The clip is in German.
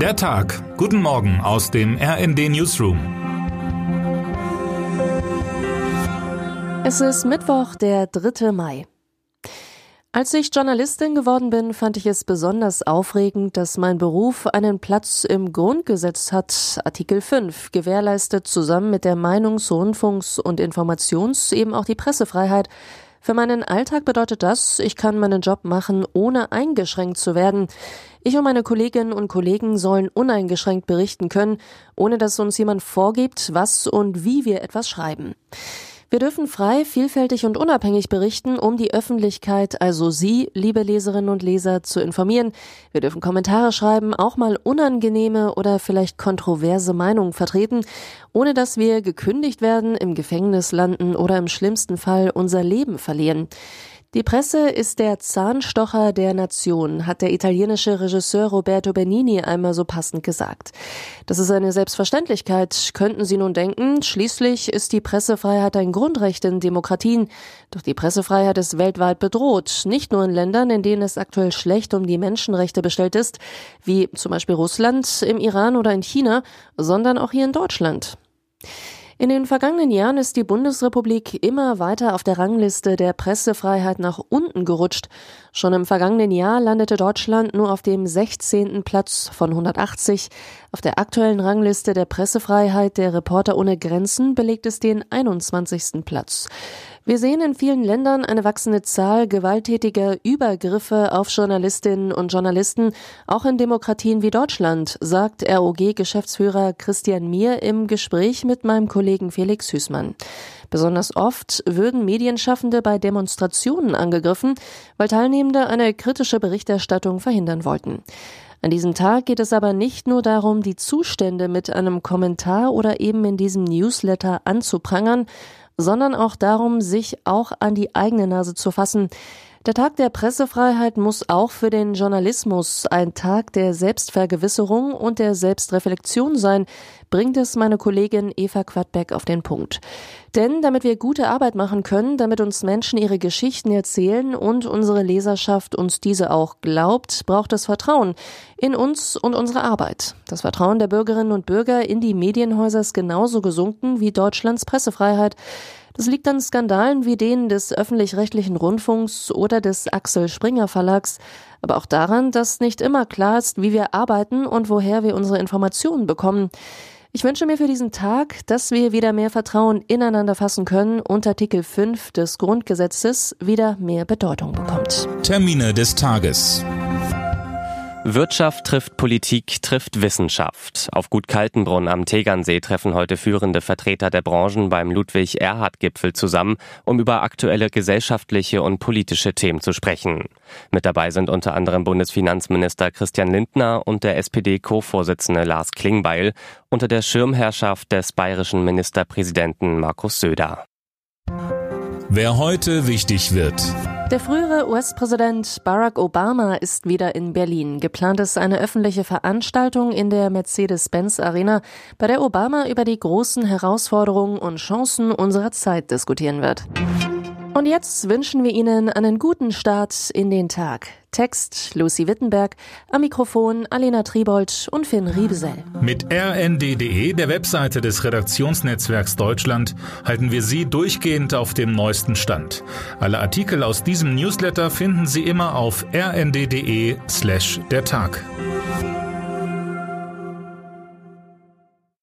Der Tag. Guten Morgen aus dem RND Newsroom. Es ist Mittwoch, der 3. Mai. Als ich Journalistin geworden bin, fand ich es besonders aufregend, dass mein Beruf einen Platz im Grundgesetz hat. Artikel 5 gewährleistet zusammen mit der Meinungs-, Rundfunks- und Informations- eben auch die Pressefreiheit. Für meinen Alltag bedeutet das, ich kann meinen Job machen, ohne eingeschränkt zu werden. Ich und meine Kolleginnen und Kollegen sollen uneingeschränkt berichten können, ohne dass uns jemand vorgibt, was und wie wir etwas schreiben. Wir dürfen frei, vielfältig und unabhängig berichten, um die Öffentlichkeit, also Sie, liebe Leserinnen und Leser, zu informieren. Wir dürfen Kommentare schreiben, auch mal unangenehme oder vielleicht kontroverse Meinungen vertreten, ohne dass wir gekündigt werden, im Gefängnis landen oder im schlimmsten Fall unser Leben verlieren. Die Presse ist der Zahnstocher der Nation, hat der italienische Regisseur Roberto Benini einmal so passend gesagt. Das ist eine Selbstverständlichkeit, könnten Sie nun denken. Schließlich ist die Pressefreiheit ein Grundrecht in Demokratien. Doch die Pressefreiheit ist weltweit bedroht, nicht nur in Ländern, in denen es aktuell schlecht um die Menschenrechte bestellt ist, wie zum Beispiel Russland, im Iran oder in China, sondern auch hier in Deutschland. In den vergangenen Jahren ist die Bundesrepublik immer weiter auf der Rangliste der Pressefreiheit nach unten gerutscht. Schon im vergangenen Jahr landete Deutschland nur auf dem 16. Platz von 180. Auf der aktuellen Rangliste der Pressefreiheit der Reporter ohne Grenzen belegt es den 21. Platz. Wir sehen in vielen Ländern eine wachsende Zahl gewalttätiger Übergriffe auf Journalistinnen und Journalisten, auch in Demokratien wie Deutschland, sagt ROG-Geschäftsführer Christian Mier im Gespräch mit meinem Kollegen Felix Hüßmann. Besonders oft würden Medienschaffende bei Demonstrationen angegriffen, weil Teilnehmende eine kritische Berichterstattung verhindern wollten. An diesem Tag geht es aber nicht nur darum, die Zustände mit einem Kommentar oder eben in diesem Newsletter anzuprangern, sondern auch darum, sich auch an die eigene Nase zu fassen. Der Tag der Pressefreiheit muss auch für den Journalismus ein Tag der Selbstvergewisserung und der Selbstreflexion sein, bringt es meine Kollegin Eva Quadbeck auf den Punkt. Denn damit wir gute Arbeit machen können, damit uns Menschen ihre Geschichten erzählen und unsere Leserschaft uns diese auch glaubt, braucht es Vertrauen in uns und unsere Arbeit. Das Vertrauen der Bürgerinnen und Bürger in die Medienhäuser ist genauso gesunken wie Deutschlands Pressefreiheit. Das liegt an Skandalen wie denen des öffentlich-rechtlichen Rundfunks oder des Axel Springer Verlags, aber auch daran, dass nicht immer klar ist, wie wir arbeiten und woher wir unsere Informationen bekommen. Ich wünsche mir für diesen Tag, dass wir wieder mehr Vertrauen ineinander fassen können und Artikel 5 des Grundgesetzes wieder mehr Bedeutung bekommt. Termine des Tages. Wirtschaft trifft Politik, trifft Wissenschaft. Auf Gut Kaltenbrunn am Tegernsee treffen heute führende Vertreter der Branchen beim Ludwig-Erhard-Gipfel zusammen, um über aktuelle gesellschaftliche und politische Themen zu sprechen. Mit dabei sind unter anderem Bundesfinanzminister Christian Lindner und der SPD-Co-Vorsitzende Lars Klingbeil unter der Schirmherrschaft des bayerischen Ministerpräsidenten Markus Söder. Wer heute wichtig wird. Der frühere US-Präsident Barack Obama ist wieder in Berlin. Geplant ist eine öffentliche Veranstaltung in der Mercedes-Benz Arena, bei der Obama über die großen Herausforderungen und Chancen unserer Zeit diskutieren wird. Und jetzt wünschen wir Ihnen einen guten Start in den Tag. Text Lucy Wittenberg, am Mikrofon Alena Tribold und Finn Riebesell. Mit rnd.de, der Webseite des Redaktionsnetzwerks Deutschland, halten wir Sie durchgehend auf dem neuesten Stand. Alle Artikel aus diesem Newsletter finden Sie immer auf rnd.de slash der Tag.